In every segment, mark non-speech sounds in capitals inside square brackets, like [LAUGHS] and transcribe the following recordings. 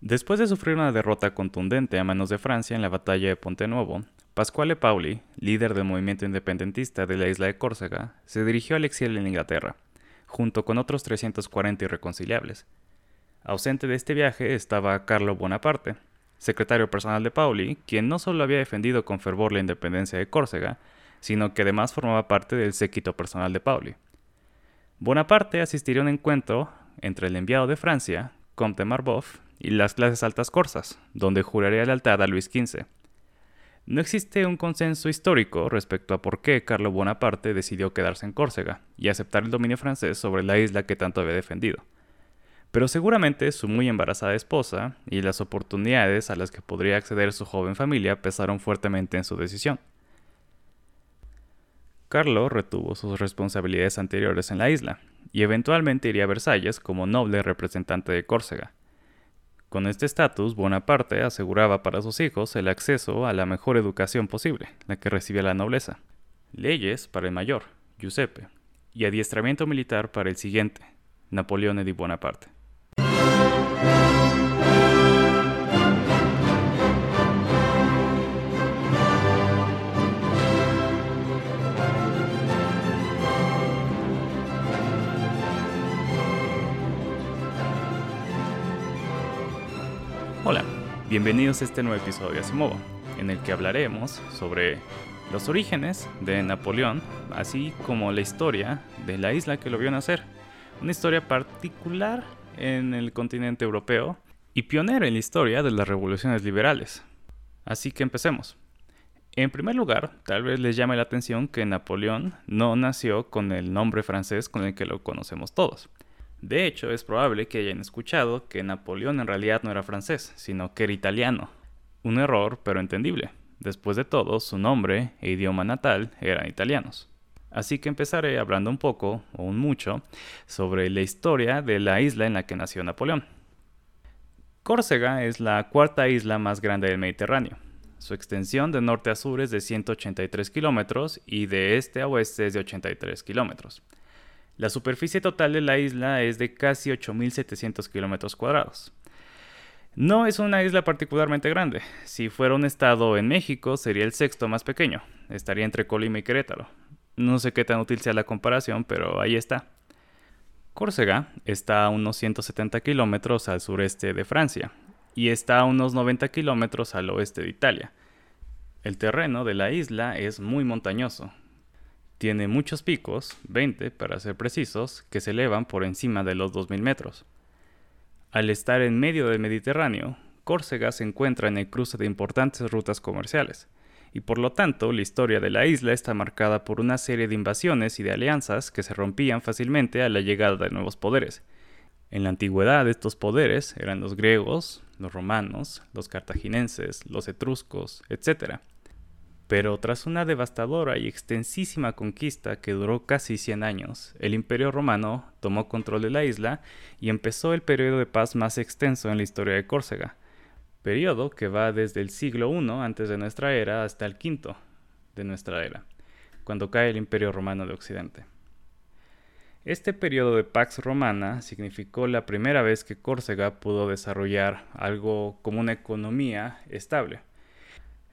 Después de sufrir una derrota contundente a manos de Francia en la batalla de Ponte Nuevo, Pasquale Pauli, líder del movimiento independentista de la isla de Córcega, se dirigió al exilio en Inglaterra, junto con otros 340 irreconciliables. Ausente de este viaje estaba Carlo Bonaparte, secretario personal de Pauli, quien no solo había defendido con fervor la independencia de Córcega, sino que además formaba parte del séquito personal de Pauli. Bonaparte asistiría a un encuentro entre el enviado de Francia, Comte Marboff, y las clases altas corsas, donde juraría lealtad a Luis XV. No existe un consenso histórico respecto a por qué Carlo Bonaparte decidió quedarse en Córcega y aceptar el dominio francés sobre la isla que tanto había defendido. Pero seguramente su muy embarazada esposa y las oportunidades a las que podría acceder su joven familia pesaron fuertemente en su decisión. Carlo retuvo sus responsabilidades anteriores en la isla y eventualmente iría a Versalles como noble representante de Córcega. Con este estatus, Bonaparte aseguraba para sus hijos el acceso a la mejor educación posible, la que recibía la nobleza, leyes para el mayor, Giuseppe, y adiestramiento militar para el siguiente, Napoleón di Bonaparte. Bienvenidos a este nuevo episodio de Asimov, en el que hablaremos sobre los orígenes de Napoleón, así como la historia de la isla que lo vio nacer. Una historia particular en el continente europeo y pionera en la historia de las revoluciones liberales. Así que empecemos. En primer lugar, tal vez les llame la atención que Napoleón no nació con el nombre francés con el que lo conocemos todos. De hecho, es probable que hayan escuchado que Napoleón en realidad no era francés, sino que era italiano. Un error, pero entendible. Después de todo, su nombre e idioma natal eran italianos. Así que empezaré hablando un poco, o un mucho, sobre la historia de la isla en la que nació Napoleón. Córcega es la cuarta isla más grande del Mediterráneo. Su extensión de norte a sur es de 183 kilómetros y de este a oeste es de 83 kilómetros. La superficie total de la isla es de casi 8.700 kilómetros cuadrados. No es una isla particularmente grande. Si fuera un estado en México, sería el sexto más pequeño. Estaría entre Colima y Querétaro. No sé qué tan útil sea la comparación, pero ahí está. Córcega está a unos 170 kilómetros al sureste de Francia y está a unos 90 kilómetros al oeste de Italia. El terreno de la isla es muy montañoso, tiene muchos picos, 20 para ser precisos, que se elevan por encima de los 2.000 metros. Al estar en medio del Mediterráneo, Córcega se encuentra en el cruce de importantes rutas comerciales, y por lo tanto la historia de la isla está marcada por una serie de invasiones y de alianzas que se rompían fácilmente a la llegada de nuevos poderes. En la antigüedad estos poderes eran los griegos, los romanos, los cartagineses, los etruscos, etc. Pero tras una devastadora y extensísima conquista que duró casi 100 años, el Imperio Romano tomó control de la isla y empezó el periodo de paz más extenso en la historia de Córcega, periodo que va desde el siglo I antes de nuestra era hasta el V de nuestra era, cuando cae el Imperio Romano de Occidente. Este periodo de Pax Romana significó la primera vez que Córcega pudo desarrollar algo como una economía estable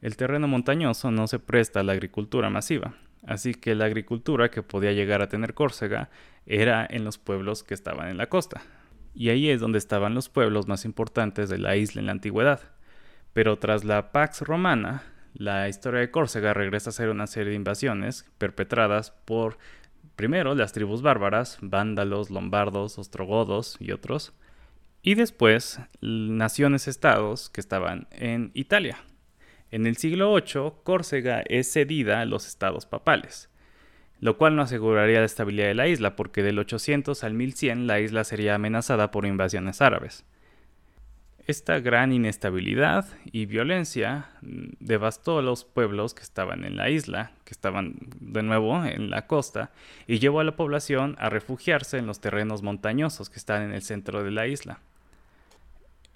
el terreno montañoso no se presta a la agricultura masiva, así que la agricultura que podía llegar a tener Córcega era en los pueblos que estaban en la costa. Y ahí es donde estaban los pueblos más importantes de la isla en la antigüedad. Pero tras la Pax Romana, la historia de Córcega regresa a ser una serie de invasiones perpetradas por, primero, las tribus bárbaras, vándalos, lombardos, ostrogodos y otros, y después naciones-estados que estaban en Italia, en el siglo VIII, Córcega es cedida a los estados papales, lo cual no aseguraría la estabilidad de la isla, porque del 800 al 1100 la isla sería amenazada por invasiones árabes. Esta gran inestabilidad y violencia mm, devastó a los pueblos que estaban en la isla, que estaban de nuevo en la costa, y llevó a la población a refugiarse en los terrenos montañosos que están en el centro de la isla.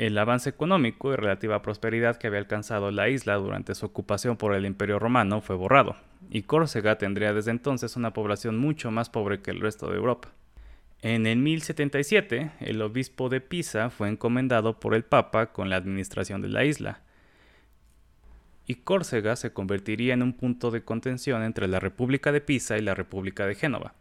El avance económico y relativa prosperidad que había alcanzado la isla durante su ocupación por el Imperio Romano fue borrado, y Córcega tendría desde entonces una población mucho más pobre que el resto de Europa. En el 1077, el obispo de Pisa fue encomendado por el Papa con la administración de la isla, y Córcega se convertiría en un punto de contención entre la República de Pisa y la República de Génova.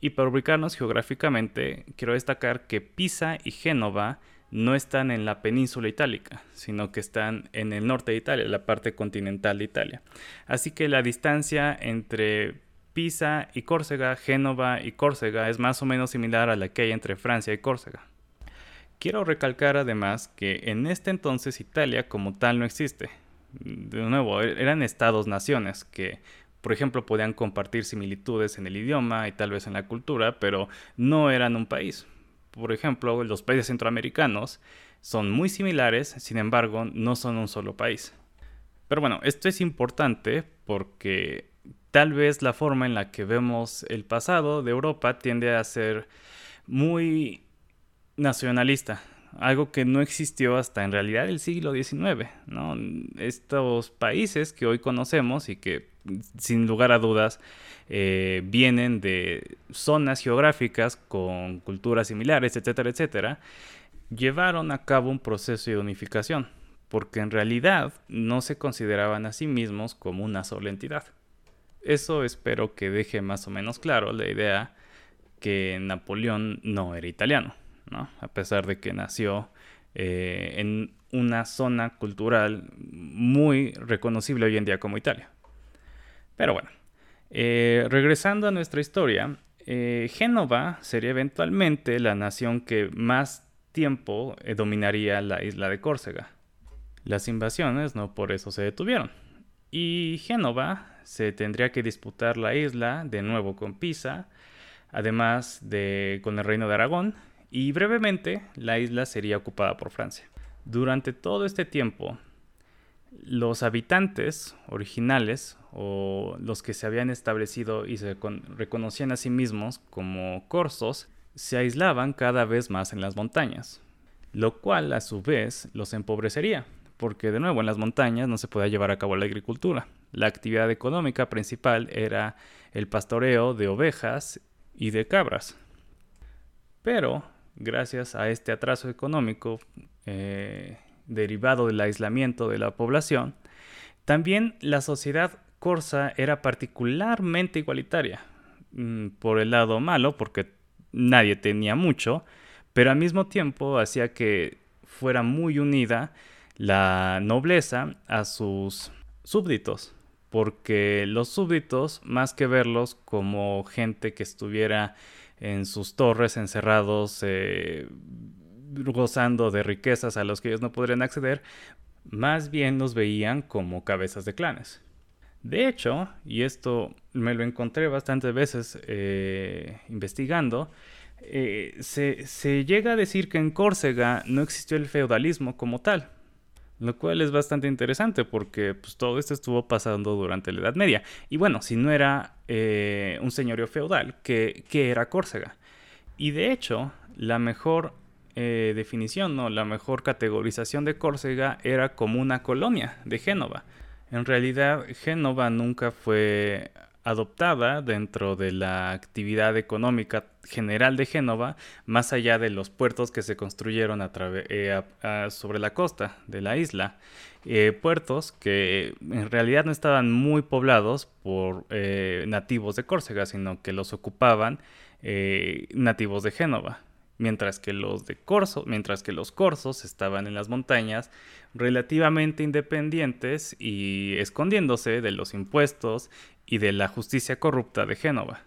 Y para ubicarnos geográficamente, quiero destacar que Pisa y Génova no están en la península itálica, sino que están en el norte de Italia, la parte continental de Italia. Así que la distancia entre Pisa y Córcega, Génova y Córcega es más o menos similar a la que hay entre Francia y Córcega. Quiero recalcar además que en este entonces Italia como tal no existe. De nuevo, e-, eran estados-naciones que, por ejemplo, podían compartir similitudes en el idioma y tal vez en la cultura, pero no eran un país por ejemplo, los países centroamericanos son muy similares, sin embargo, no son un solo país. Pero bueno, esto es importante porque tal vez la forma en la que vemos el pasado de Europa tiende a ser muy nacionalista, algo que no existió hasta en realidad el siglo XIX. ¿no? Estos países que hoy conocemos y que sin lugar a dudas eh, vienen de zonas geográficas con culturas similares, etcétera, etcétera, llevaron a cabo un proceso de unificación, porque en realidad no se consideraban a sí mismos como una sola entidad. Eso espero que deje más o menos claro la idea que Napoleón no era italiano, a pesar de que nació eh, en una zona cultural muy reconocible hoy en día como Italia. Pero bueno, eh, regresando a nuestra historia, eh, Génova sería eventualmente la nación que más tiempo dominaría la isla de Córcega. Las invasiones no por eso se detuvieron. Y Génova se tendría que disputar la isla de nuevo con Pisa, además de con el reino de Aragón, y brevemente la isla sería ocupada por Francia. Durante todo este tiempo, los habitantes originales o los que se habían establecido y se reconocían a sí mismos como corsos se aislaban cada vez más en las montañas, lo cual a su vez los empobrecería, porque de nuevo en las montañas no se podía llevar a cabo la agricultura. La actividad económica principal era el pastoreo de ovejas y de cabras. Pero, gracias a este atraso económico, eh, derivado del aislamiento de la población, también la sociedad corsa era particularmente igualitaria. Mm, por el lado malo, porque nadie tenía mucho, pero al mismo tiempo hacía que fuera muy unida la nobleza a sus súbditos, porque los súbditos, más que verlos como gente que estuviera en sus torres encerrados, eh, gozando de riquezas a los que ellos no podrían acceder, más bien los veían como cabezas de clanes. De hecho, y esto me lo encontré bastantes veces eh, investigando, eh, se, llega a decir que en Córcega no existió el feudalismo como tal, lo cual es bastante interesante porque pues, todo esto estuvo pasando durante la Edad Media. Y bueno, si no era eh, un señorío feudal, ¿qué, ¿qué, era Córcega? Y de hecho, la mejor eh, definición o la mejor categorización de Córcega era como una colonia de Génova. En realidad, Génova nunca fue adoptada dentro de la actividad económica general de Génova, más allá de los puertos que se construyeron eh, sobre la costa de la isla. Eh, puertos que en realidad no estaban muy poblados por nativos de Córcega, sino que los ocupaban nativos de Génova mientras que los de Corso, mientras que los corsos estaban en las montañas relativamente independientes y escondiéndose de los impuestos y de la justicia corrupta de Génova.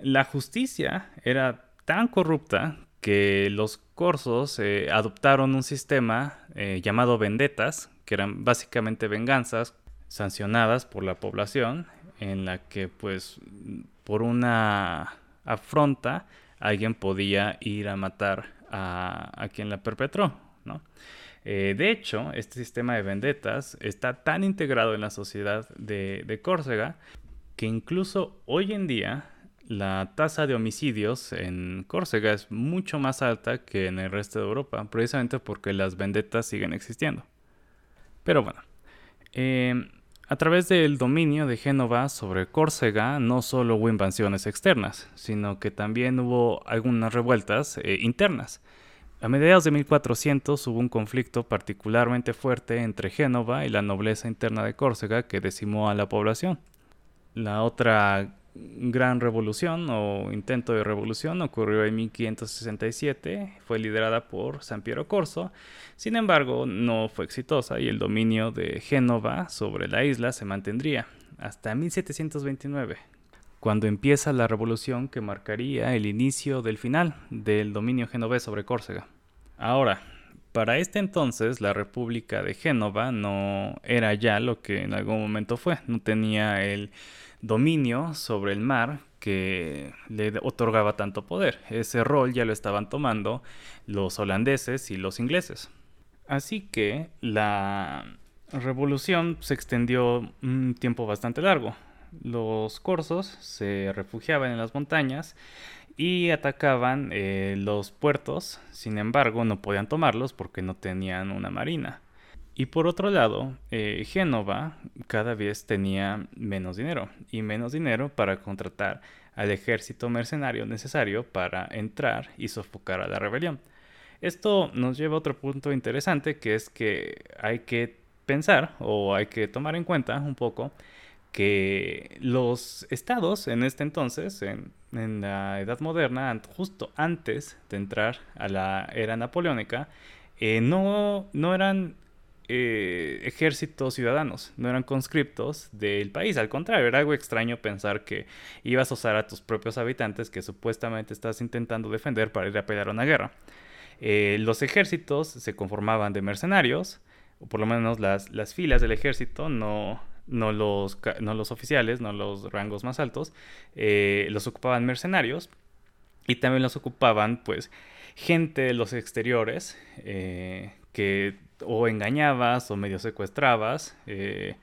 La justicia era tan corrupta que los corsos eh, adoptaron un sistema eh, llamado vendetas, que eran básicamente venganzas sancionadas por la población, en la que pues por una afronta alguien podía ir a matar a, quien la perpetró, ¿no? Eh, de hecho, este sistema de vendetas está tan integrado en la sociedad de, Córcega que incluso hoy en día la tasa de homicidios en Córcega es mucho más alta que en el resto de Europa, precisamente porque las vendetas siguen existiendo. Pero bueno, eh, A través del dominio de Génova sobre Córcega no solo hubo invasiones externas, sino que también hubo algunas revueltas eh, internas. A mediados de 1400 hubo un conflicto particularmente fuerte entre Génova y la nobleza interna de Córcega que decimó a la población. La otra gran revolución o intento de revolución ocurrió en 1567, fue liderada por San Piero Corso, sin embargo no fue exitosa y el dominio de Génova sobre la isla se mantendría hasta 1729, cuando empieza la revolución que marcaría el inicio del final del dominio genovés sobre Córcega. Ahora, para este entonces la República de Génova no era ya lo que en algún momento fue, no tenía el dominio sobre el mar que le otorgaba tanto poder. Ese rol ya lo estaban tomando los holandeses y los ingleses. Así que la revolución se extendió un tiempo bastante largo. Los corsos se refugiaban en las montañas y atacaban eh, los puertos, sin embargo no podían tomarlos porque no tenían una marina. Y por otro lado, eh, Génova cada vez tenía menos dinero y menos dinero para contratar al ejército mercenario necesario para entrar y sofocar a la rebelión. Esto nos lleva a otro punto interesante que es que hay que pensar o hay que tomar en cuenta un poco que los estados en este entonces, en, la Edad Moderna, justo antes de entrar a la era napoleónica, eh, no, no eran eh, ejércitos ciudadanos, no eran conscriptos del país. Al contrario, era algo extraño pensar que ibas a usar a tus propios habitantes que supuestamente estás intentando defender para ir a pelear una guerra. Eh, los ejércitos se conformaban de mercenarios, o por lo menos las, las filas del ejército, no, no, los, no los oficiales, no los rangos más altos, eh, los ocupaban mercenarios y también los ocupaban pues gente de los exteriores que o engañabas o medio secuestrabas eh,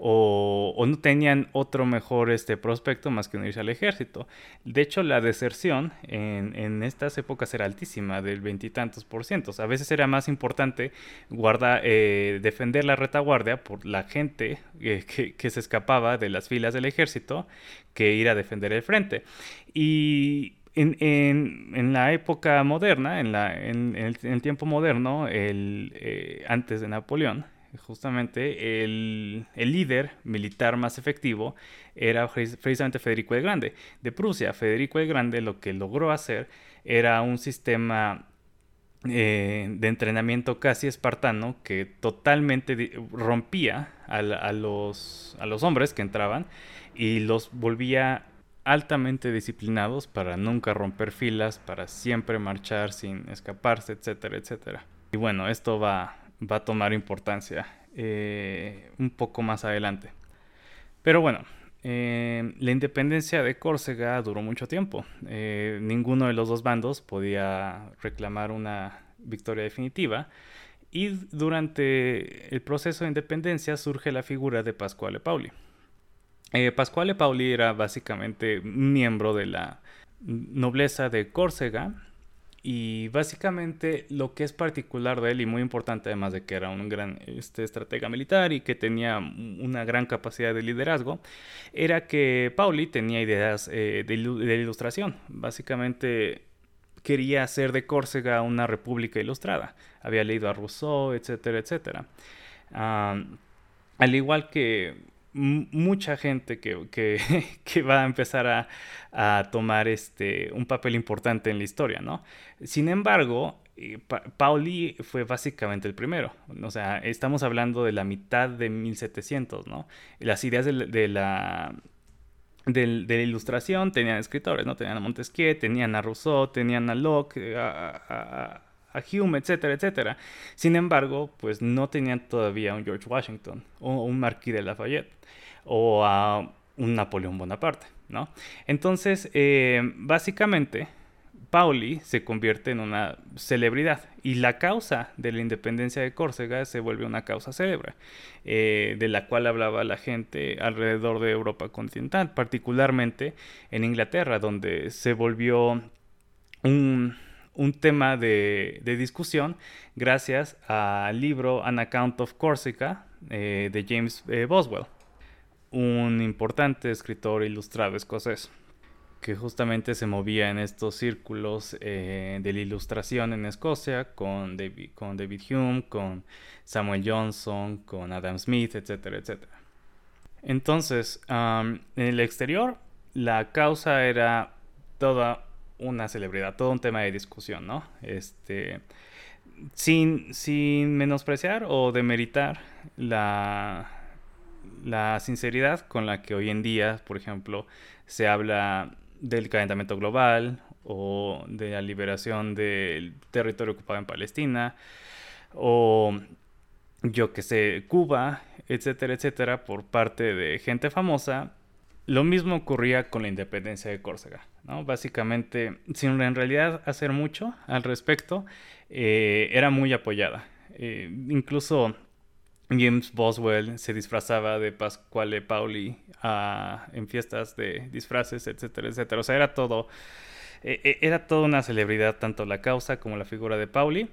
o, no tenían otro mejor este prospecto más que unirse al ejército. De hecho, la deserción en, estas épocas era altísima, del veintitantos por ciento. A veces era más importante guardar, eh, defender la retaguardia por la gente eh, que, que, se escapaba de las filas del ejército que ir a defender el frente. Y, en, la época moderna, en, el, tiempo moderno, eh, antes de Napoleón, justamente el, líder militar más efectivo era precisamente Federico el Grande. De Prusia, Federico el Grande lo que logró hacer era un sistema eh, de entrenamiento casi espartano que totalmente rompía a, los, a los hombres que entraban y los volvía altamente disciplinados para nunca romper filas, para siempre marchar sin escaparse, etcétera, etcétera. Y bueno, esto va, va a tomar importancia eh, un poco más adelante. Pero bueno, eh, la independencia de Córcega duró mucho tiempo. Eh, ninguno de los dos bandos podía reclamar una victoria definitiva. Y durante el proceso de independencia surge la figura de Pasquale Pauli. Eh, Pasquale Pauli era básicamente miembro de la nobleza de Córcega y básicamente lo que es particular de él y muy importante además de que era un gran este, estratega militar y que tenía una gran capacidad de liderazgo era que Pauli tenía ideas eh, de, ilustración. Básicamente quería hacer de Córcega una república ilustrada. Había leído a Rousseau etcétera etcétera. Ah, al igual que mucha gente que, [LAUGHS] que, va a empezar a, a, tomar este, un papel importante en la historia, ¿no? Sin embargo, eh, Pauli fue básicamente el primero, o sea, estamos hablando de la mitad de 1700, ¿no? Las ideas de, la... De, la ilustración tenían escritores, ¿no? Tenían a Montesquieu, tenían a Rousseau, tenían a Locke, a Hume, etcétera, etcétera. Sin embargo, pues no tenían todavía un George Washington o un Marquis de Lafayette o a un Napoleón Bonaparte, ¿no? Entonces, eh, básicamente, Pauli se convierte en una celebridad y la causa de la independencia de Córcega se vuelve una causa célebre, eh, de la cual hablaba la gente alrededor de Europa continental, particularmente en Inglaterra, donde se volvió un, un tema de, discusión gracias al libro An Account of Corsica eh, de James eh, Boswell. un importante escritor ilustrado escocés que justamente se movía en estos círculos eh, de la ilustración en Escocia con David, con David Hume, con Samuel Johnson, con Adam Smith, etcétera, etcétera. Entonces, en el exterior, la causa era toda una celebridad, todo un tema de discusión, ¿no? Este, sin, sin menospreciar o demeritar la, la sinceridad con la que hoy en día, por ejemplo, se habla del calentamiento global o de la liberación del territorio ocupado en Palestina o yo que sé, Cuba, etcétera, etcétera, por parte de gente famosa. Lo mismo ocurría con la independencia de Córcega, ¿no? Básicamente, sin en realidad hacer mucho al respecto, eh, era muy apoyada. Eh, incluso James Boswell se disfrazaba de Pasquale Pauli en fiestas de disfraces, etcétera, etcétera. O sea, era todo, e, e, era toda una celebridad, tanto la causa como la figura de Pauli.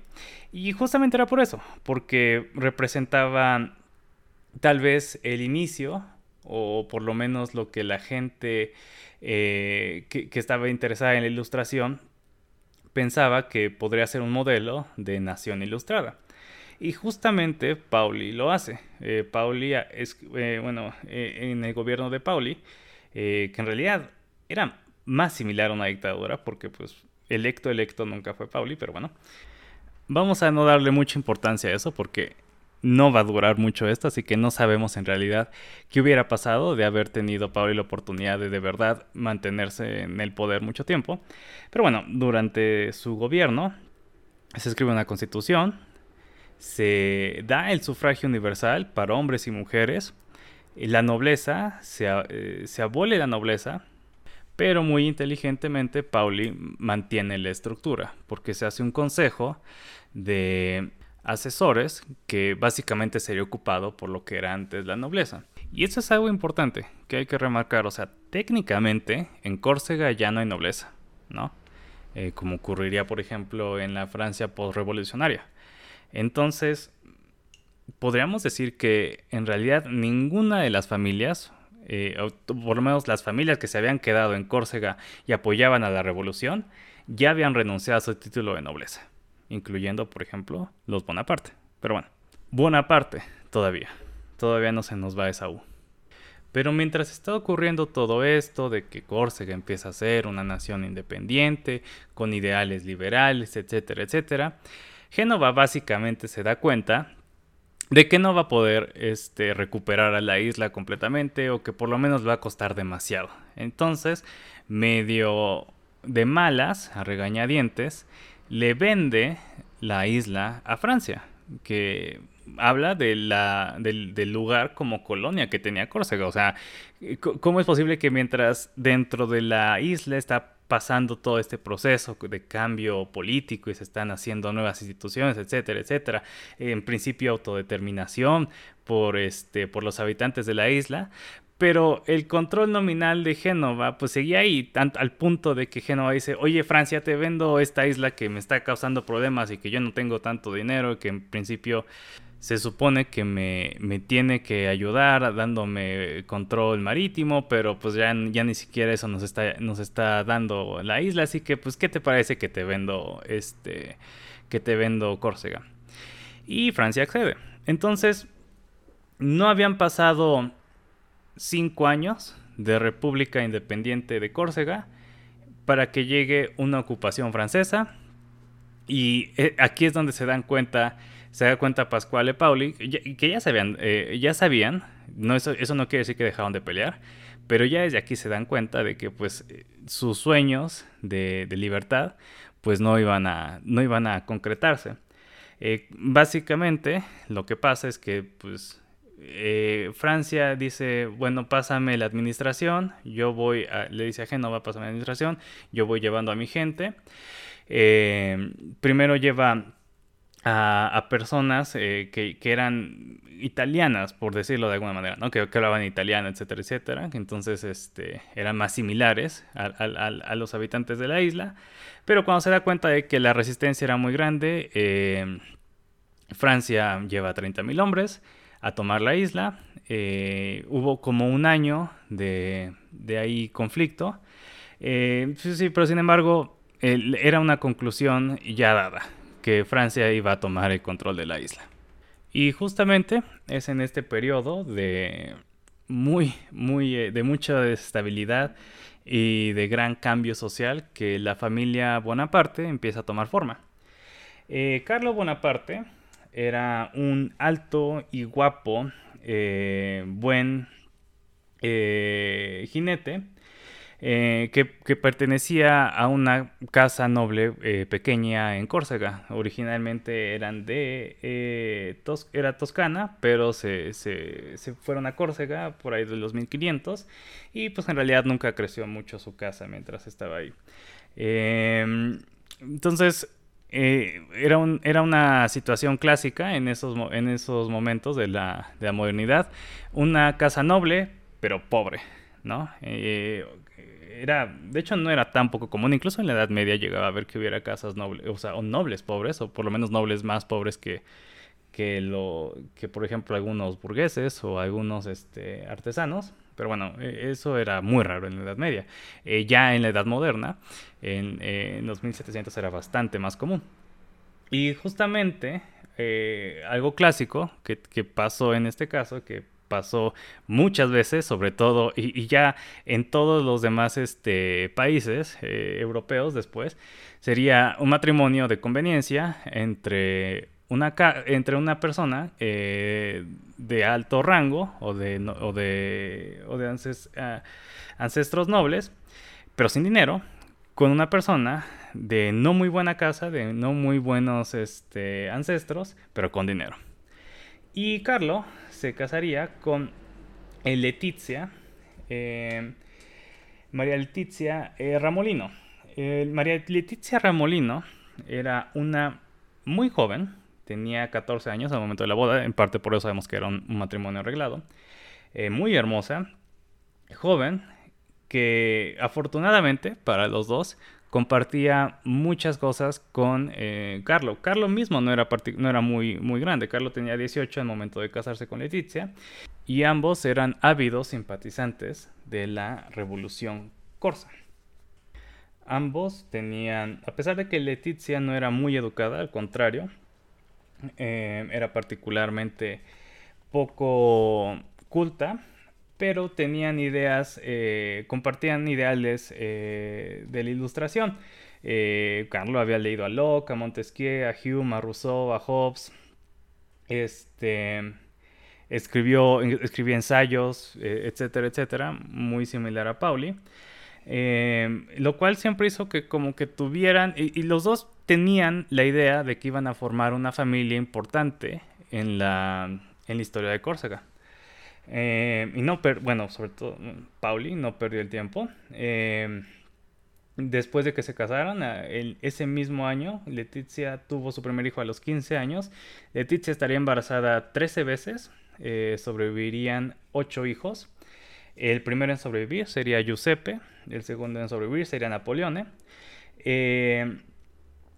Y justamente era por eso, porque representaba tal vez el inicio, o por lo menos lo que la gente eh, que, estaba interesada en la ilustración pensaba que podría ser un modelo de nación ilustrada. Y justamente Pauli lo hace. Eh, Pauli es, eh, bueno, en el gobierno de Pauli, que en realidad era más similar a una dictadura, porque pues electo, electo nunca fue Pauli, pero bueno. Vamos a no darle mucha importancia a eso porque no va a durar mucho esto, así que no sabemos en realidad qué hubiera pasado de haber tenido Pauli la oportunidad de de verdad mantenerse en el poder mucho tiempo. Pero bueno, durante su gobierno se escribe una constitución, se da el sufragio universal para hombres y mujeres. La nobleza, se, eh, se abole la nobleza, pero muy inteligentemente Pauli mantiene la estructura, porque se hace un consejo de asesores que básicamente sería ocupado por lo que era antes la nobleza. Y eso es algo importante que hay que remarcar, o sea, técnicamente en Córcega ya no hay nobleza, ¿no? Eh, como ocurriría, por ejemplo, en la Francia postrevolucionaria. Entonces, podríamos decir que en realidad ninguna de las familias, eh, por lo menos las familias que se habían quedado en Córcega y apoyaban a la revolución, ya habían renunciado a su título de nobleza, incluyendo, por ejemplo, los Bonaparte. Pero bueno, Bonaparte todavía, todavía no se nos va esa U. Pero mientras está ocurriendo todo esto de que Córcega empieza a ser una nación independiente, con ideales liberales, etcétera, etcétera, Génova básicamente se da cuenta de que no va a poder este, recuperar a la isla completamente o que por lo menos va a costar demasiado. Entonces, medio de malas, a regañadientes, le vende la isla a Francia, que habla de la, del, del, lugar como colonia que tenía Córcega. O sea, ¿cómo es posible que mientras dentro de la isla está pasando todo este proceso de cambio político y se están haciendo nuevas instituciones, etcétera, etcétera. En principio autodeterminación por, este, por los habitantes de la isla, pero el control nominal de Génova pues seguía ahí, tanto, al punto de que Génova dice, oye Francia, te vendo esta isla que me está causando problemas y que yo no tengo tanto dinero, que en principio se supone que me, me, tiene que ayudar dándome control marítimo, pero pues ya, ya ni siquiera eso nos está, nos está dando la isla, así que pues ¿qué te parece que te vendo este que te vendo Córcega? Y Francia accede. Entonces, no habían pasado cinco años de República Independiente de Córcega para que llegue una ocupación francesa. Y eh, aquí es donde se dan cuenta se da cuenta Pascual y Pauli, que ya sabían, eh, ya sabían, no, eso, eso no quiere decir que dejaron de pelear, pero ya desde aquí se dan cuenta de que pues eh, sus sueños de, libertad pues no iban a, no iban a concretarse. Eh, básicamente lo que pasa es que pues Francia dice, bueno, pásame la administración, yo voy, a, le dice a Génova, pásame la administración, yo voy llevando a mi gente. primero lleva a, personas eh, que, eran italianas, por decirlo de alguna manera, ¿no? que, hablaban italiano, etcétera, etcétera. Entonces este, eran más similares a, los habitantes de la isla. Pero cuando se da cuenta de que la resistencia era muy grande, eh, Francia lleva 30.000 hombres a tomar la isla. hubo como un año de, de ahí conflicto. sí, pero sin embargo, era una conclusión ya dada, que Francia iba a tomar el control de la isla. Y justamente es en este periodo de muy, muy, de mucha desestabilidad y de gran cambio social que la familia Bonaparte empieza a tomar forma. Eh, Carlo Bonaparte era un alto y guapo, eh, buen eh, jinete eh, que, pertenecía a una casa noble pequeña en Córcega. Originalmente eran de era toscana, pero se, se, fueron a Córcega por ahí de los 1500 y pues en realidad nunca creció mucho su casa mientras estaba ahí. Em, entonces era, un, era una situación clásica en esos, en esos momentos de la, de la modernidad. Una casa noble, pero pobre. ¿no? era, de hecho no era tan poco común, incluso en la Edad Media llegaba a ver que hubiera casas nobles, o sea, o nobles pobres, o por lo menos nobles más pobres que, que lo, que por ejemplo algunos burgueses o algunos este, artesanos, pero bueno, e, eso era muy raro en la Edad Media. Eh, ya en la Edad Moderna, en, eh, los 1700 era bastante más común. Y justamente eh, algo clásico que, pasó en este caso, que pasó muchas veces, sobre todo, y, ya en todos los demás este, países europeos después, sería un matrimonio de conveniencia entre una, entre una persona eh, de alto rango o de, o de, o de ah, ancestros nobles, pero sin dinero, con una persona de no muy buena casa, de no muy buenos este, ancestros, pero con dinero. Y Carlo se casaría con Letizia, eh, María Letizia eh, Ramolino. María Letizia Ramolino era una muy joven, tenía 14 años al momento de la boda, en parte por eso sabemos que era un, matrimonio arreglado, eh, muy hermosa, joven, que afortunadamente para los dos compartía muchas cosas con eh, Carlo. Carlo mismo no era, no era muy, muy grande, Carlo tenía 18 al momento de casarse con Letizia y ambos eran ávidos simpatizantes de la revolución corsa. Ambos tenían, a pesar de que Letizia no era muy educada, al contrario, eh, era particularmente poco culta, pero tenían ideas, eh, compartían ideales eh, de la ilustración. Carlo había leído a Locke, a Montesquieu, a Hume, a Rousseau, a Hobbes. Este, escribió, escribía ensayos, etcétera, etcétera, muy similar a Pauli. Lo cual siempre hizo que como que tuvieran, y, los dos tenían la idea de que iban a formar una familia importante en la, en la historia de Córcega. Eh, y no, bueno, sobre todo Pauli no perdió el tiempo. Eh, después de que se casaron, ese mismo año, Leticia tuvo su primer hijo a los 15 años. Leticia estaría embarazada 13 veces, eh, sobrevivirían 8 hijos. El primero en sobrevivir sería Giuseppe, el segundo en sobrevivir sería Napoleone.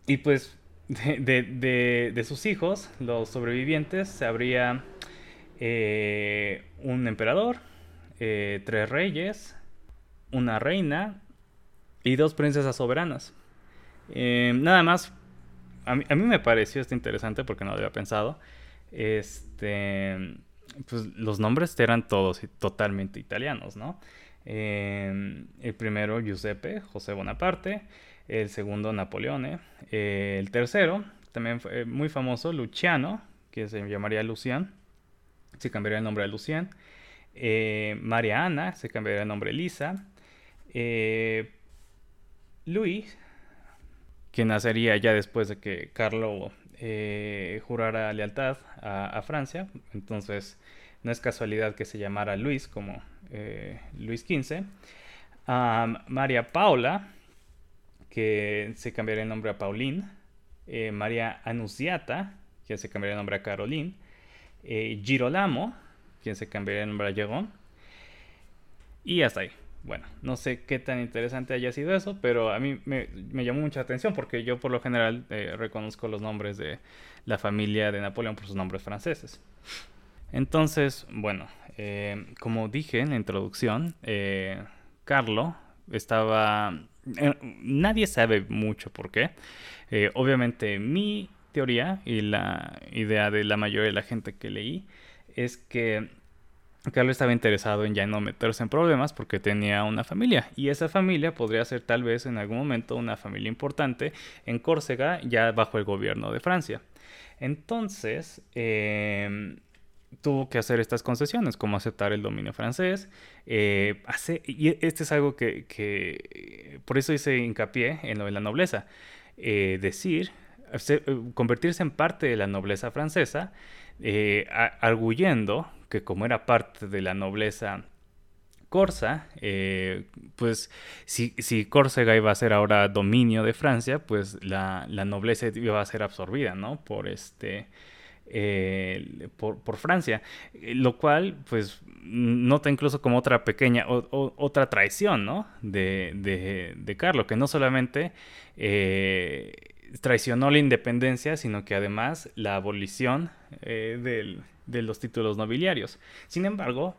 y pues de, de, sus hijos, los sobrevivientes, habría eh, un emperador, eh, tres reyes, una reina y dos princesas soberanas. Eh, nada más, a mí, me pareció esto interesante porque no lo había pensado. Este, pues los nombres eran todos totalmente italianos, ¿no? el primero Giuseppe, José Bonaparte, el segundo Napoleone, el tercero, también fue muy famoso, Luciano, que se llamaría Lucian, se cambiaría el nombre a Lucien. Eh, María Ana se cambiaría el nombre a Lisa. Eh, Luis, que nacería ya después de que Carlo eh, jurara lealtad a, Francia. Entonces, no es casualidad que se llamara Luis como Luis XV. María Paula, que se cambiaría el nombre a Pauline. María Anunciata, que se cambiaría el nombre a Caroline eh, Girolamo, quien se cambiaría el nombre a Llegón. Y hasta ahí. Bueno, no sé qué tan interesante haya sido eso, pero a mí me, llamó mucha atención porque yo por lo general eh, reconozco los nombres de la familia de Napoleón por sus nombres franceses. Entonces, bueno, eh, como dije en la introducción, eh, Carlo estaba... Nadie sabe mucho por qué. obviamente mi teoría y la idea de la mayoría de la gente que leí es que Carlo estaba interesado en ya no meterse en problemas porque tenía una familia y esa familia podría ser tal vez en algún momento una familia importante en Córcega ya bajo el gobierno de Francia. Entonces, em, tuvo que hacer estas concesiones, como aceptar el dominio francés. Eh, y este es algo que, por eso hice hincapié en lo de la nobleza. Eh, decir, convertirse en parte de la nobleza francesa, eh, arguyendo que como era parte de la nobleza corsa, pues si, si, Córcega iba a ser ahora dominio de Francia, pues la, la nobleza iba a ser absorbida, ¿no? Por este eh, por, Francia, eh, lo cual pues nota incluso como otra pequeña, otra traición, ¿no? De, de, Carlos, que no solamente eh, traicionó la independencia, sino que además la abolición de los títulos nobiliarios. Sin embargo,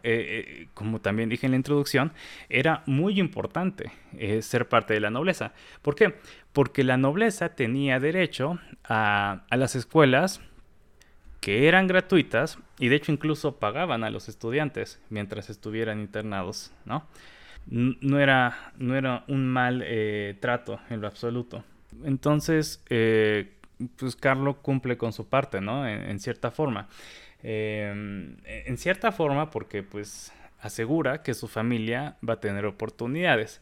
como también dije en la introducción, era muy importante ser parte de la nobleza. ¿Por qué? Porque la nobleza tenía derecho a, a las escuelas que eran gratuitas y de hecho incluso pagaban a los estudiantes mientras estuvieran internados, ¿no? No era, no era un mal eh, trato en lo absoluto. Entonces, eh, pues Carlo cumple con su parte, ¿no? En, cierta forma. Em, en cierta forma porque pues asegura que su familia va a tener oportunidades.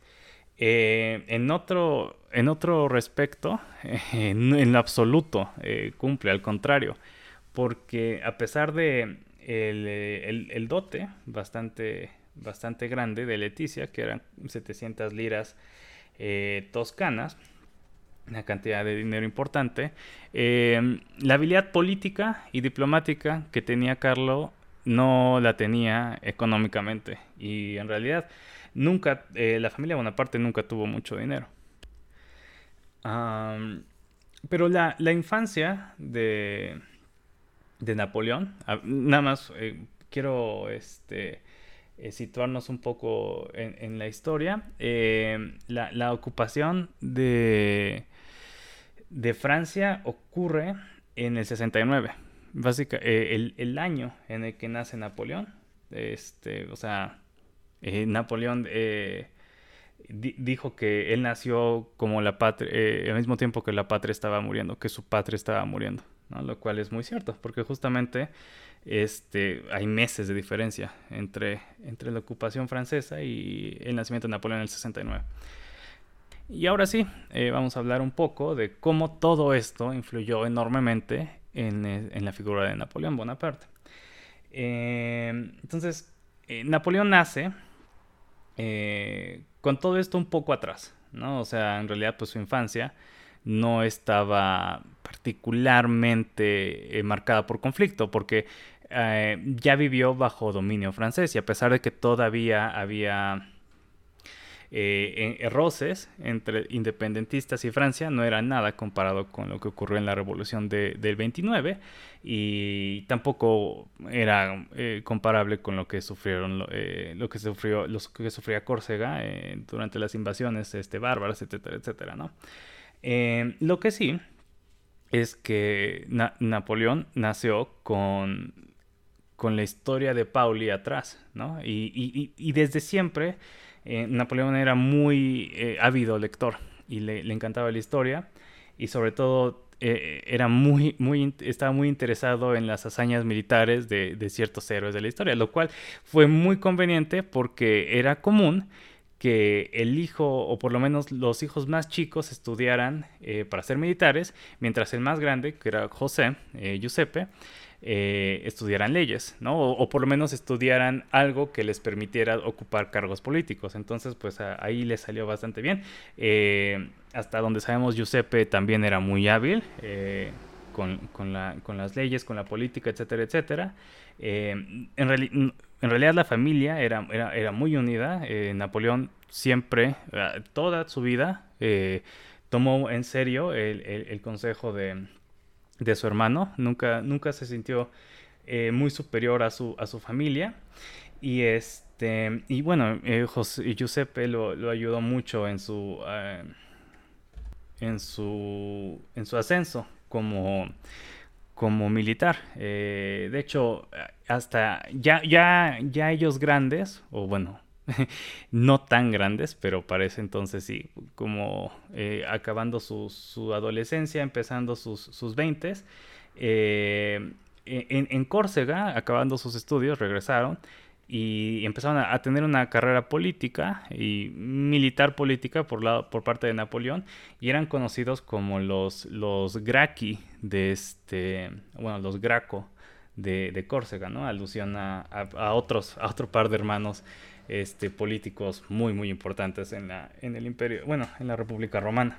Eh, en, otro, en otro respecto, [LAUGHS] en, lo absoluto cumple, al contrario porque a pesar de el, dote bastante, bastante grande de Leticia, que eran 700 liras eh, toscanas, una cantidad de dinero importante, eh, la habilidad política y diplomática que tenía Carlo no la tenía económicamente y en realidad nunca, eh, la familia Bonaparte nunca tuvo mucho dinero. pero la, la infancia de, de Napoleón. Nada más eh, quiero este, eh, situarnos un poco en, la historia. Eh, la, ocupación de, de Francia ocurre en el 69. Básicamente, el, el, año en el que nace Napoleón. Este, o sea, Napoleón dijo que él nació como la patria, al mismo tiempo que la patria estaba muriendo, que su patria estaba muriendo. Lo cual es muy cierto, porque justamente este, hay meses de diferencia entre, entre la ocupación francesa y el nacimiento de Napoleón en el 69. Y ahora sí, eh, vamos a hablar un poco de cómo todo esto influyó enormemente en, eh, la figura de Napoleón Bonaparte. Eh, entonces, Napoleón nace con todo esto un poco atrás, ¿no? O sea, en realidad, pues su infancia no estaba particularmente eh, marcada por conflicto, porque eh, ya vivió bajo dominio francés y a pesar de que todavía había eh, entre independentistas y Francia, no era nada comparado con lo que ocurrió en la revolución del 29 y tampoco era comparable con lo que sufrieron lo que sufrió los que sufría Córcega durante las invasiones este bárbaras etcétera etcétera no lo que sí es que Napoleón nació con, con la historia de Pauli atrás, ¿no? Y, desde siempre eh, Napoleón era muy eh, ávido lector y le, encantaba la historia y sobre todo eh, era muy, muy, estaba muy interesado en las hazañas militares de, de ciertos héroes de la historia, lo cual fue muy conveniente porque era común que el hijo, o por lo menos los hijos más chicos, estudiaran para ser militares, mientras el más grande, que era José, Giuseppe, eh, estudiaran leyes, ¿no? O, por lo menos estudiaran algo que les permitiera ocupar cargos políticos. Entonces, pues ahí les salió bastante bien. hasta donde sabemos, Giuseppe también era muy hábil con, con, con, las leyes, con la política, etcétera, etcétera. en realidad la familia era, era, muy unida. Eh, Napoleón siempre, eh, toda su vida, eh, tomó en serio el, consejo de, su hermano. Nunca, nunca se sintió eh, muy superior a su, a su familia. Y, este, y bueno, eh, Giuseppe lo, lo, ayudó mucho en su, eh, en su, en su ascenso como, como militar. de hecho, hasta ya, ya, ya ellos grandes, o bueno, [LAUGHS] no tan grandes, pero parece entonces sí, como eh, acabando su, su, adolescencia, empezando sus, sus 20. Eh, en, en, Córcega, acabando sus estudios, regresaron y empezaron a, tener una carrera política y militar política por, por parte de Napoleón y eran conocidos como los, los de este, bueno, los Graco de, de Córcega, ¿no? Alusión a, a, otros, a otro par de hermanos este, políticos muy, muy importantes en, la, en el imperio, bueno, en la República Romana.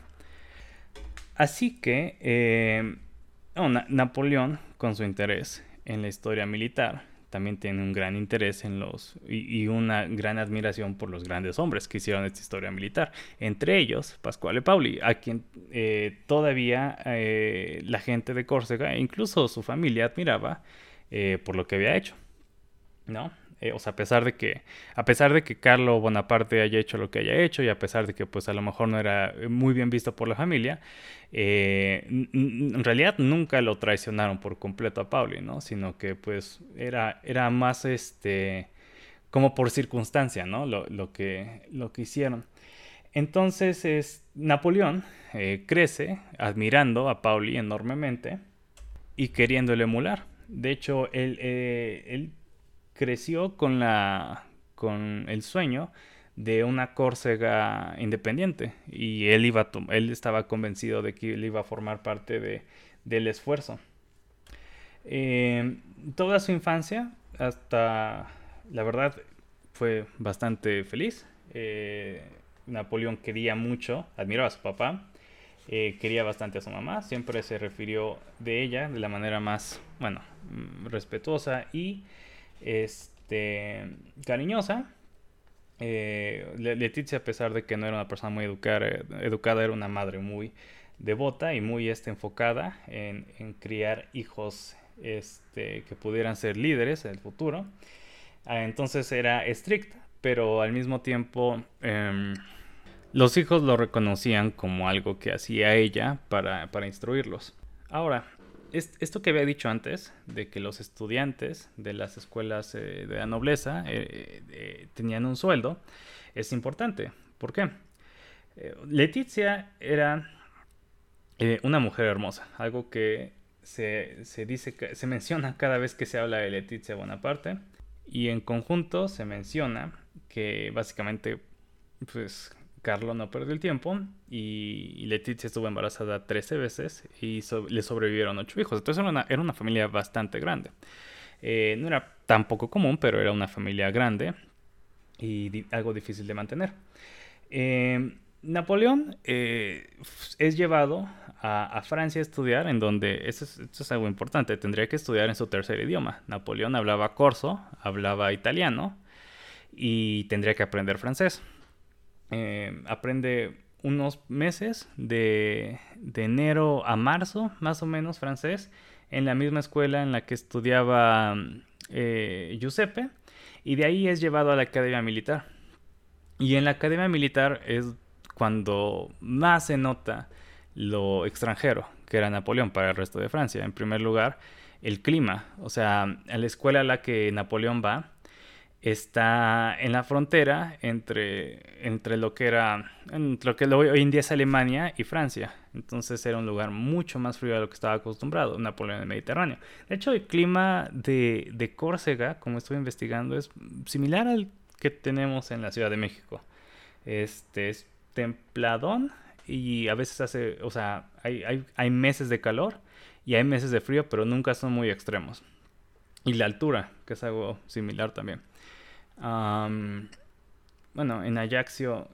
Así que eh, Napoleón, con su interés en la historia militar, también tiene un gran interés en los y, una gran admiración por los grandes hombres que hicieron esta historia militar. Entre ellos, Pascual Pauli, a quien eh, todavía eh, la gente de Córcega incluso su familia admiraba por lo que había hecho. ¿No? Eh, o sea, a pesar de que, a pesar de que Carlo Bonaparte haya hecho lo que haya hecho y a pesar de que pues a lo mejor no era muy bien visto por la familia, eh, en realidad nunca lo traicionaron por completo a Pauli, ¿no? Sino que pues era, era más este, como por circunstancia, ¿no? Lo, lo que, lo que hicieron. Entonces es, Napoleón eh, crece admirando a Pauli enormemente y queriéndole emular. De hecho, él, él creció con, la, con el sueño de una Córcega independiente y él, iba él estaba convencido de que él iba a formar parte de, del esfuerzo. Eh, toda su infancia, hasta la verdad, fue bastante feliz. Eh, Napoleón quería mucho, admiraba a su papá, eh, quería bastante a su mamá, siempre se refirió de ella de la manera más, bueno, mm, respetuosa y este, cariñosa. Eh, Leticia, a pesar de que no era una persona muy educada, educada era una madre muy devota y muy este, enfocada en, criar hijos este, que pudieran ser líderes en el futuro. Ah, entonces era estricta, pero al mismo tiempo em, los hijos lo reconocían como algo que hacía ella para, para instruirlos. Ahora, esto que había dicho antes, de que los estudiantes de las escuelas eh, de la nobleza eh, eh, tenían un sueldo, es importante. ¿Por qué? Leticia era una mujer hermosa, algo que se, se, dice, se menciona cada vez que se habla de Leticia Bonaparte, y en conjunto se menciona que básicamente pues Carlo no perdió el tiempo y Leticia estuvo embarazada 13 veces y le sobrevivieron 8 hijos. Entonces era una, era una familia bastante grande. Eh, no era tan poco común, pero era una familia grande y algo difícil de mantener. Eh, Napoleón eh, es llevado a, Francia a estudiar, en donde, esto es, esto es, algo importante, tendría que estudiar en su tercer idioma. Napoleón hablaba corso, hablaba italiano y tendría que aprender francés. Eh, aprende unos meses de, enero a marzo, más o menos, francés, en la misma escuela en la que estudiaba eh, Giuseppe, y de ahí es llevado a la Academia Militar. Y en la Academia Militar es cuando más se nota lo extranjero que era Napoleón para el resto de Francia. En primer lugar, el clima. O sea, la escuela a la que Napoleón va, está en la frontera entre, entre lo que era, lo que hoy en día es Alemania y Francia. Entonces era un lugar mucho más frío de lo que estaba acostumbrado, Napoleón del Mediterráneo. De hecho, el clima de, de Córcega, como estuve investigando, es similar al que tenemos en la Ciudad de México. Este es templadón y a veces hace, o sea, hay, hay, hay meses de calor y hay meses de frío, pero nunca son muy extremos. Y la altura, que es algo similar también bueno, en Ajaxio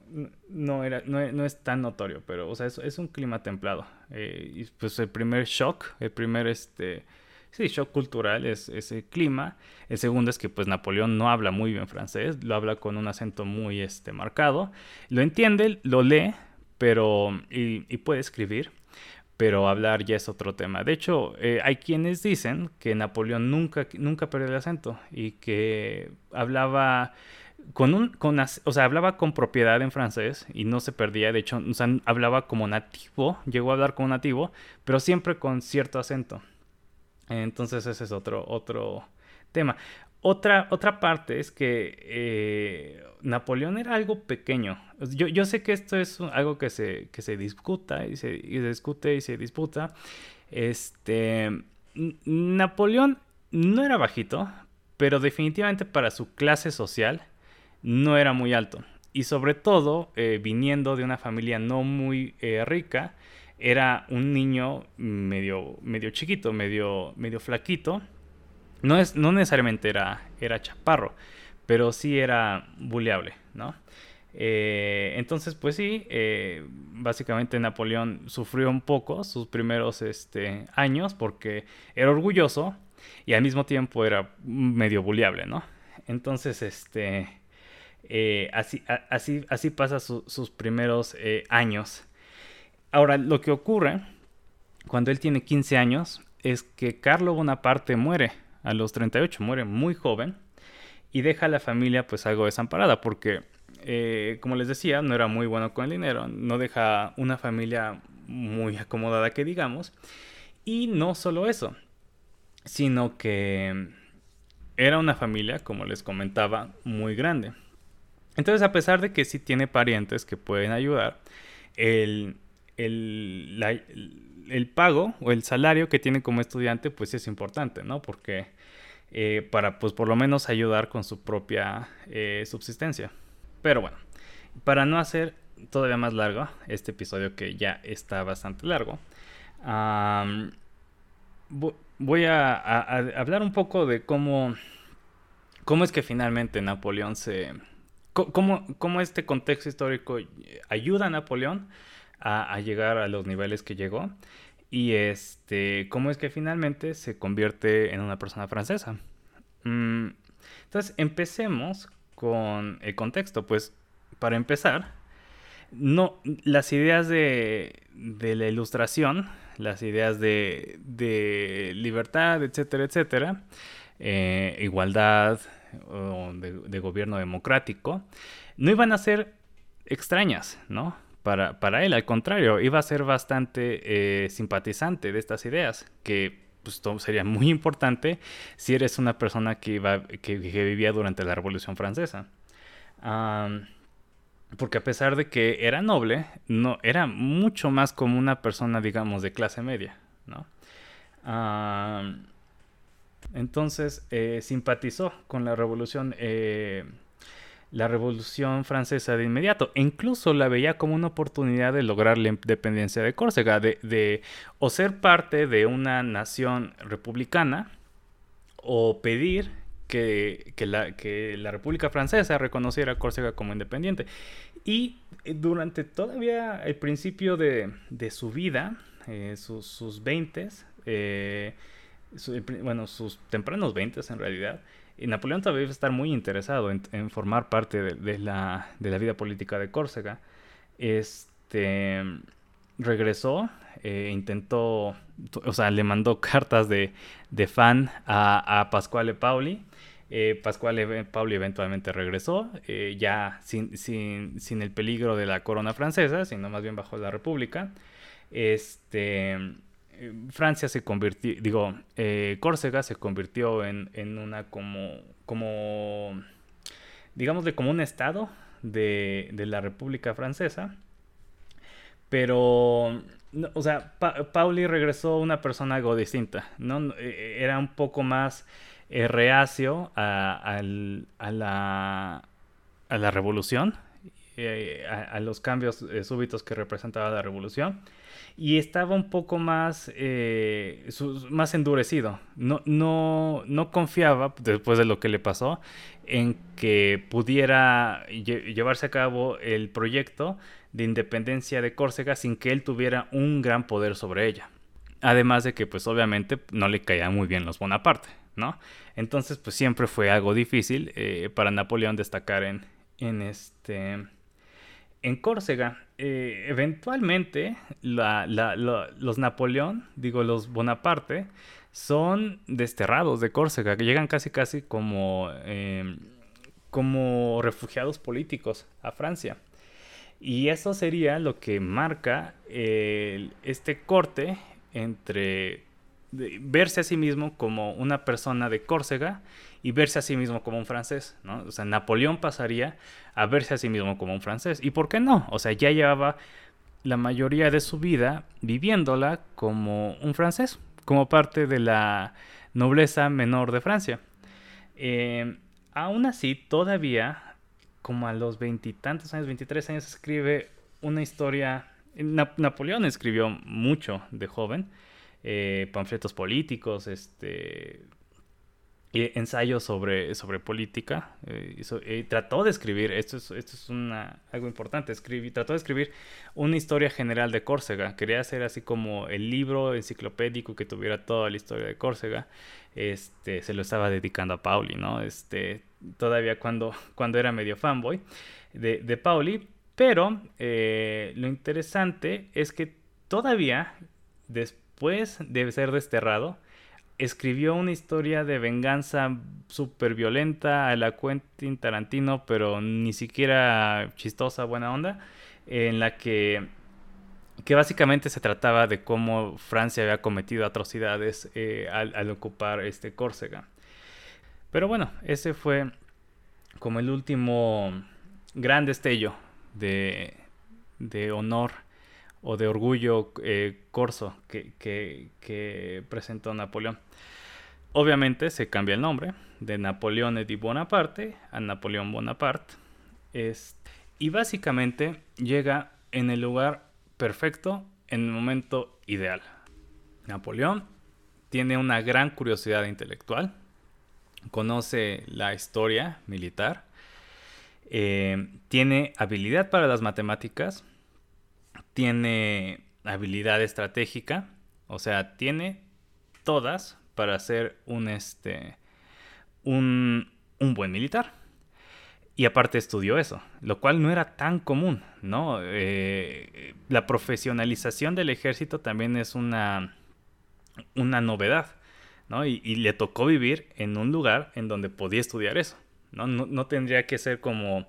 no, era, no, es tan notorio, pero o sea, es, es un clima templado. Eh, y pues el primer shock, el primer este, sí, shock cultural es ese clima. El segundo es que pues Napoleón no habla muy bien francés, lo habla con un acento muy este, marcado. Lo entiende, lo lee, pero y, y puede escribir, pero hablar ya es otro tema. De hecho, eh, hay quienes dicen que Napoleón nunca, nunca perdió el acento y que hablaba con un, con, o sea, hablaba con propiedad en francés y no se perdía. De hecho, o sea, hablaba como nativo, llegó a hablar como nativo, pero siempre con cierto acento. Entonces ese es otro, otro tema. Otra, otra parte es que eh, Napoleón era algo pequeño. Yo, yo, sé que esto es algo que se, que se discuta y se, y se discute y se disputa. Este, Napoleón no era bajito, pero definitivamente para su clase social no era muy alto. Y sobre todo, eh, viniendo de una familia no muy eh, rica, era un niño medio, medio chiquito, medio, medio flaquito no, es, no necesariamente era, era chaparro, pero sí era buleable, ¿no? Eh, entonces, pues sí, eh, básicamente Napoleón sufrió un poco sus primeros este, años porque era orgulloso y al mismo tiempo era medio buleable, ¿no? Entonces, este, eh, así, así, así pasa sus primeros años. Ahora, lo que ocurre cuando él tiene 15 años es que Carlo Bonaparte muere a los 38, muere muy joven y deja a la familia pues algo desamparada porque, eh, como les decía, no era muy bueno con el dinero, no deja una familia muy acomodada que digamos. Y no solo eso, sino que era una familia, como les comentaba, muy grande. Entonces, a pesar de que sí tiene parientes que pueden ayudar, el, el, el pago o el salario que tiene como estudiante pues es importante, ¿no? Porque eh, para pues por lo menos ayudar con su propia eh, subsistencia. Pero bueno, para no hacer todavía más largo este episodio que ya está bastante largo, voy a, hablar un poco de cómo, cómo es que finalmente Napoleón se... Cómo, cómo este contexto histórico ayuda a Napoleón a, llegar a los niveles que llegó. Y este, cómo es que finalmente se convierte en una persona francesa. Mm, entonces, empecemos con el contexto. Pues, para empezar, no, las ideas de, de la ilustración, las ideas de, de libertad, etcétera, etcétera, eh, igualdad, de, de, gobierno democrático, no iban a ser extrañas, ¿no? Para, para él. Al contrario, iba a ser bastante eh, simpatizante de estas ideas, que pues, sería muy importante si eres una persona que, iba, que, vivía durante la Revolución Francesa. porque a pesar de que era noble, no, era mucho más como una persona, digamos, de clase media, ¿no? entonces, eh, simpatizó con la revolución eh, la Revolución Francesa de inmediato. E incluso la veía como una oportunidad de lograr la independencia de Córcega, de, o ser parte de una nación republicana o pedir que, la, que la República Francesa reconociera a Córcega como independiente. Y eh, durante todavía el principio de, su vida, eh, sus, sus 20, eh, bueno, sus tempranos 20 en realidad, y Napoleón a estar muy interesado en, formar parte de, la, vida política de Córcega. Este regresó, e intentó, o sea, le mandó [LAUGHS] cartas de, fan a, Pasquale Pauli. Eh, Pasquale Pauli eventualmente regresó, eh, ya sin, sin, sin, el peligro de la corona francesa, sino más bien bajo la República. Este, eh, Francia se convirtió, digo, eh, Córcega se convirtió en, una como, como, digamos, de como un estado de, la República Francesa. Pero, o sea, Pauli regresó una persona algo distinta, ¿no? Eh, era un poco más reacio a, la, a la revolución, a, los cambios súbitos que representaba la revolución y estaba un poco más, eh, más endurecido. No, no, no confiaba, después de lo que le pasó, en que pudiera llevarse a cabo el proyecto de independencia de Córcega sin que él tuviera un gran poder sobre ella. Además de que, pues obviamente, no le caían muy bien los Bonaparte, ¿no? Entonces, pues siempre fue algo difícil eh, para Napoleón destacar en, en este en Córcega. Eh, eventualmente, los Napoleón, digo los Bonaparte, son desterrados de Córcega, que llegan casi casi como, em, como refugiados políticos a Francia. Y eso sería lo que marca este corte entre verse a sí mismo como una persona de Córcega y verse a sí mismo como un francés, ¿no? O sea, Napoleón pasaría a verse a sí mismo como un francés. ¿Y por qué no? O sea, ya llevaba la mayoría de su vida viviéndola como un francés, como parte de la nobleza menor de Francia. Eh, aún así, todavía, como a los veintitantos años, 23 años, escribe una historia. Napoleón escribió mucho de joven, eh, panfletos políticos, este, ensayos sobre, sobre política. Eh, trató de escribir, esto es, esto es una, algo importante, escribí, trató de escribir una historia general de Córcega. Quería hacer así como el libro enciclopédico que tuviera toda la historia de Córcega. Este, se lo estaba dedicando a Pauli, ¿no? Este, todavía cuando, cuando era medio fanboy de, de Pauli. Pero eh, lo interesante es que todavía después de ser desterrado, escribió una historia de venganza súper violenta a la Quentin Tarantino, pero ni siquiera chistosa, buena onda, en la que, que básicamente se trataba de cómo Francia había cometido atrocidades eh, al, ocupar este Córcega. Pero bueno, ese fue como el último gran destello de, de honor o de orgullo eh, corso que, presentó Napoleón. Obviamente se cambia el nombre de Napoleón de Bonaparte a Napoleón Bonaparte. y básicamente llega en el lugar perfecto, en el momento ideal. Napoleón tiene una gran curiosidad intelectual, conoce la historia militar, eh, tiene habilidad para las matemáticas, tiene habilidad estratégica, o sea, tiene todas para ser un, este, un, un buen militar. Y aparte estudió eso, lo cual no era tan común, ¿no? Eh, la profesionalización del ejército también es una, una novedad, ¿no? Y, le tocó vivir en un lugar en donde podía estudiar eso, ¿no? No, no tendría que ser como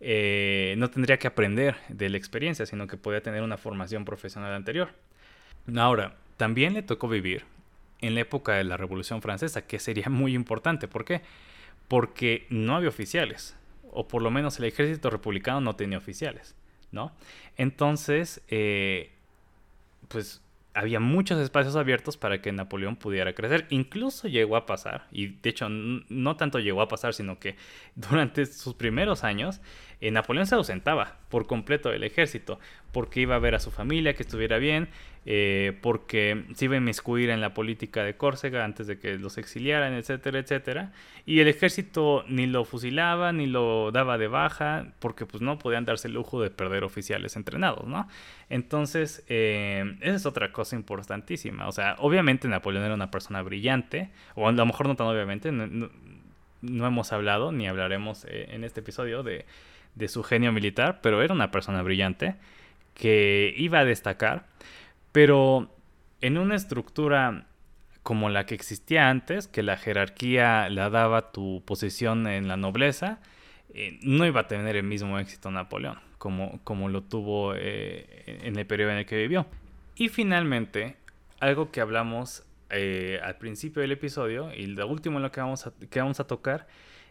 eh, no tendría que aprender de la experiencia, sino que podía tener una formación profesional anterior. Ahora, también le tocó vivir en la época de la Revolución Francesa, que sería [LAUGHS] muy importante. ¿Por qué? Porque no había oficiales, o por lo menos el ejército republicano no tenía oficiales, ¿no? Entonces, eh, pues había muchos espacios abiertos para que Napoleón pudiera crecer. Incluso llegó a pasar, y de hecho no tanto llegó a pasar, sino que durante sus primeros años, eh, Napoleón se ausentaba por completo del ejército, porque iba a ver a su familia, que estuviera bien, eh, porque se iba a inmiscuir en la política de Córcega antes de que los exiliaran, etcétera, etcétera. Y el ejército ni lo fusilaba, ni lo daba de baja, porque pues no podían darse el lujo de perder oficiales entrenados, ¿no? Entonces, eh, esa es otra cosa importantísima. O sea, obviamente Napoleón era una persona brillante, o a lo mejor no tan obviamente, no, hemos hablado ni hablaremos eh, en este episodio de, de su genio militar, pero era una persona brillante que iba a destacar pero en una estructura como la que existía antes, que la jerarquía la daba tu posición en la nobleza, eh, no iba a tener el mismo éxito Napoleón como, como lo tuvo eh, en el periodo en el que vivió. Y finalmente, algo que hablamos eh, al principio del episodio y lo último en lo que vamos a, que vamos a tocar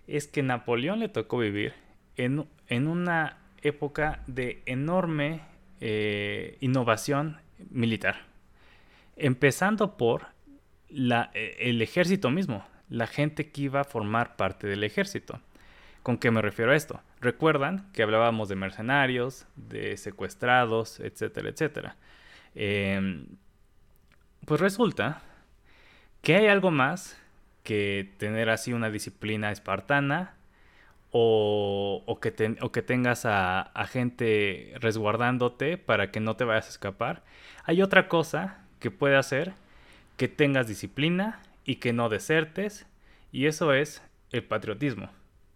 es que Napoleón le tocó vivir en, una época de enorme innovación militar. Empezando por eh, el ejército mismo, la gente que iba a formar parte del ejército. ¿Con qué me refiero a esto? Recuerdan que hablábamos de mercenarios, de secuestrados, etcétera, etcétera. Em, pues resulta que hay algo más que tener así una disciplina espartana o, que, que, tengas a, gente resguardándote para que no te vayas a escapar. Hay otra cosa que puede hacer que tengas disciplina y que no desertes, y eso es el patriotismo.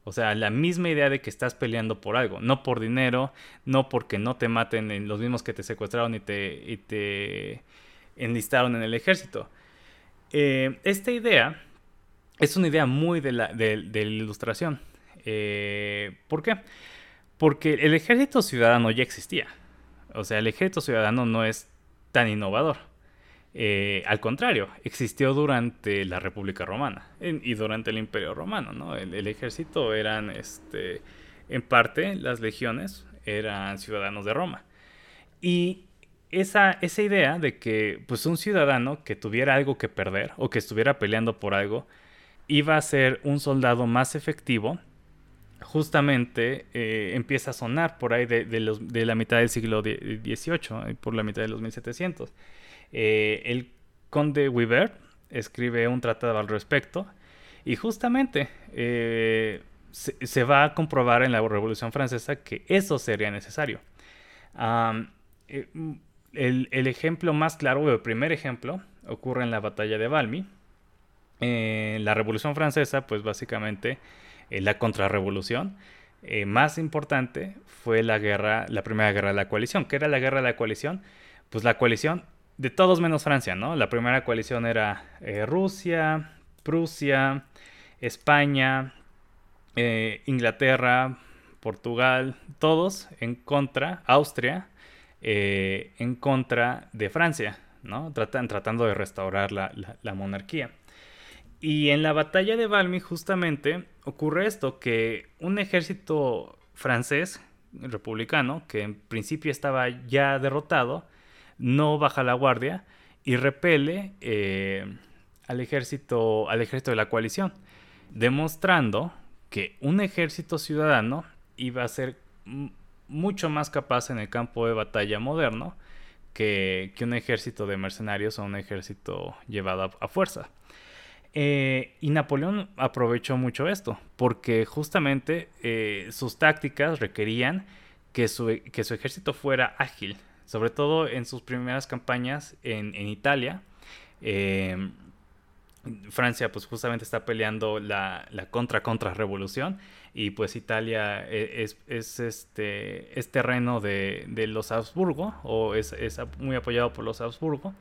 O sea, la misma idea de que estás peleando por algo, no por dinero, no porque no te maten en los mismos que te secuestraron y te, y te enlistaron en el ejército. Eh, esta idea es una idea muy de la, de, la ilustración. Eh, ¿Por qué? Porque el ejército ciudadano ya existía. O sea, el ejército ciudadano no es tan innovador. Eh, al contrario, existió durante la República Romana y durante el Imperio Romano, ¿no? El, ejército eran, este, en parte, las legiones eran ciudadanos de Roma. Y esa, esa idea de que pues, un ciudadano que tuviera algo que perder o que estuviera peleando por algo iba a ser un soldado más efectivo, justamente eh, empieza a sonar por ahí de, de, la mitad del siglo XVIII, por la mitad de los 1700. Eh, el conde Weber escribe un tratado al respecto y justamente eh, se, va a comprobar en la Revolución Francesa que eso sería necesario. Eh, el, ejemplo más claro, el primer ejemplo, ocurre en la batalla de Valmy. En la Revolución Francesa, pues básicamente la contrarrevolución más importante fue la guerra, la primera guerra de la coalición. ¿Qué era la guerra de la coalición? Pues la coalición de todos menos Francia, ¿no? La primera coalición era eh, Rusia, Prusia, España, eh, Inglaterra, Portugal, todos en contra, Austria, eh, en contra de Francia, ¿no? Tratan, tratando de restaurar la, monarquía. Y en la batalla de Valmy justamente ocurre esto, que un ejército francés, republicano, que en principio estaba ya derrotado, no baja la guardia y repele eh, al, ejército, al ejército de la coalición, demostrando que un ejército ciudadano iba a ser mucho más capaz en el campo de batalla moderno que, un ejército de mercenarios o un ejército llevado a, fuerza. Eh, y Napoleón aprovechó mucho esto, porque justamente eh, sus tácticas requerían que que su ejército fuera ágil, sobre todo en sus primeras campañas en, Italia. Em, Francia pues justamente está peleando la, contra-contra revolución y pues Italia e, es, este, es terreno de, los Habsburgo o es, muy apoyado por los Habsburgo.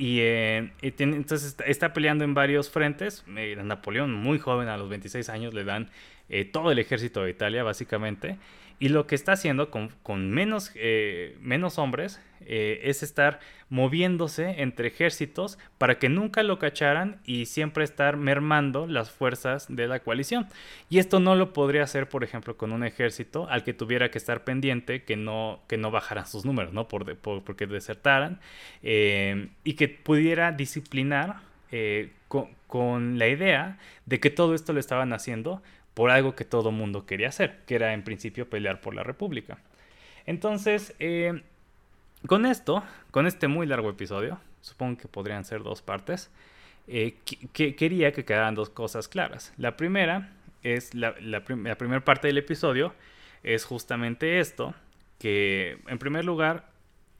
Y, eh, entonces está, peleando en varios frentes. Eh, Napoleón, muy joven, a los 26 años, le dan eh, todo el ejército de Italia, básicamente. Y lo que está haciendo con, menos, eh, hombres eh, es estar moviéndose entre ejércitos para que nunca lo cacharan y siempre estar mermando las fuerzas de la coalición. Y esto no lo podría hacer, por ejemplo, con un ejército al que tuviera que estar pendiente que no, que no bajaran sus números, ¿no? Por, porque desertaran eh, y que pudiera disciplinar con, con la idea de que todo esto lo estaban haciendo por algo que todo mundo quería hacer, que era en principio pelear por la República. Entonces, eh, con esto, con este muy largo episodio, supongo que podrían ser dos partes, eh, que, quería que quedaran dos cosas claras. La primera es la, primera parte del episodio, es justamente esto, que en primer lugar,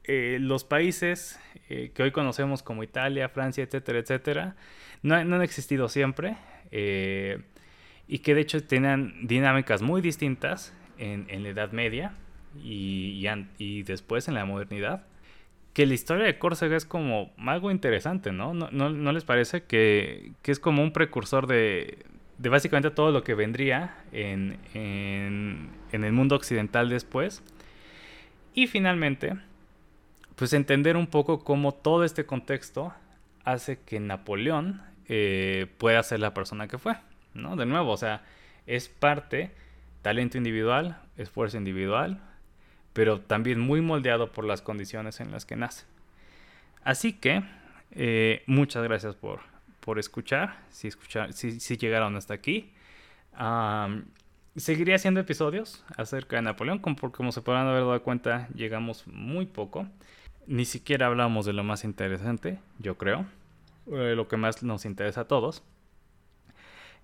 eh, los países que hoy conocemos como Italia, Francia, etcétera, etcétera, no, no han existido siempre y que de hecho tenían dinámicas muy distintas en, la Edad Media y, después en la modernidad. Que la historia de Córcega es como algo interesante, ¿no? ¿No, les parece que, que, es como un precursor de, de básicamente todo lo que vendría en, en, en, el mundo occidental después? Y finalmente, pues entender un poco cómo todo este contexto hace que Napoleón eh, pueda ser la persona que fue. ¿No? De nuevo, o sea, es parte, talento individual, esfuerzo individual, pero también muy moldeado por las condiciones en las que nace. Así que, eh, muchas gracias por, por escuchar, si, si, si llegaron hasta aquí. seguiré haciendo episodios acerca de Napoleón, como, como se podrán haber dado cuenta, llegamos muy poco. Ni siquiera hablamos de lo más interesante, yo creo, eh, lo que más nos interesa a todos.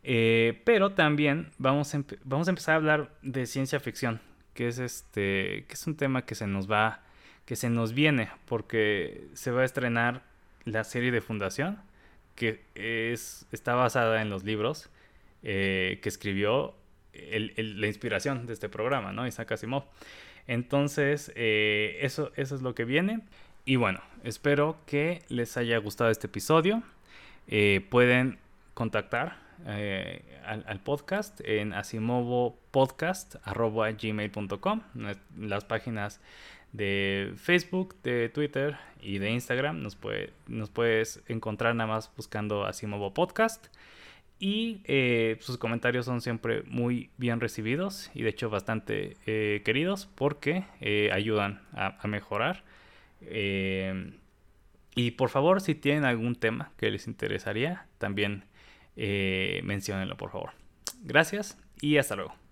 Eh, pero también vamos a, vamos a empezar a hablar de ciencia ficción, que es este, que es un tema que se nos va, que se nos viene, porque se va a estrenar la serie de Fundación, que es, está basada en los libros eh, que escribió la inspiración de este programa, ¿no? Isaac Asimov. Entonces, eh, eso, eso es lo que viene. Y bueno, espero que les haya gustado este episodio. Pueden contactar eh, al, podcast en asimovopodcast.gmail.com Las páginas de Facebook, de Twitter y de Instagram nos, nos puedes encontrar nada más buscando Asimovo Podcast. Y eh, sus comentarios son siempre muy bien recibidos y de hecho bastante eh, queridos porque ayudan a, mejorar. y por favor, si tienen algún tema que les interesaría, también menciónenlo por favor. Gracias y hasta luego.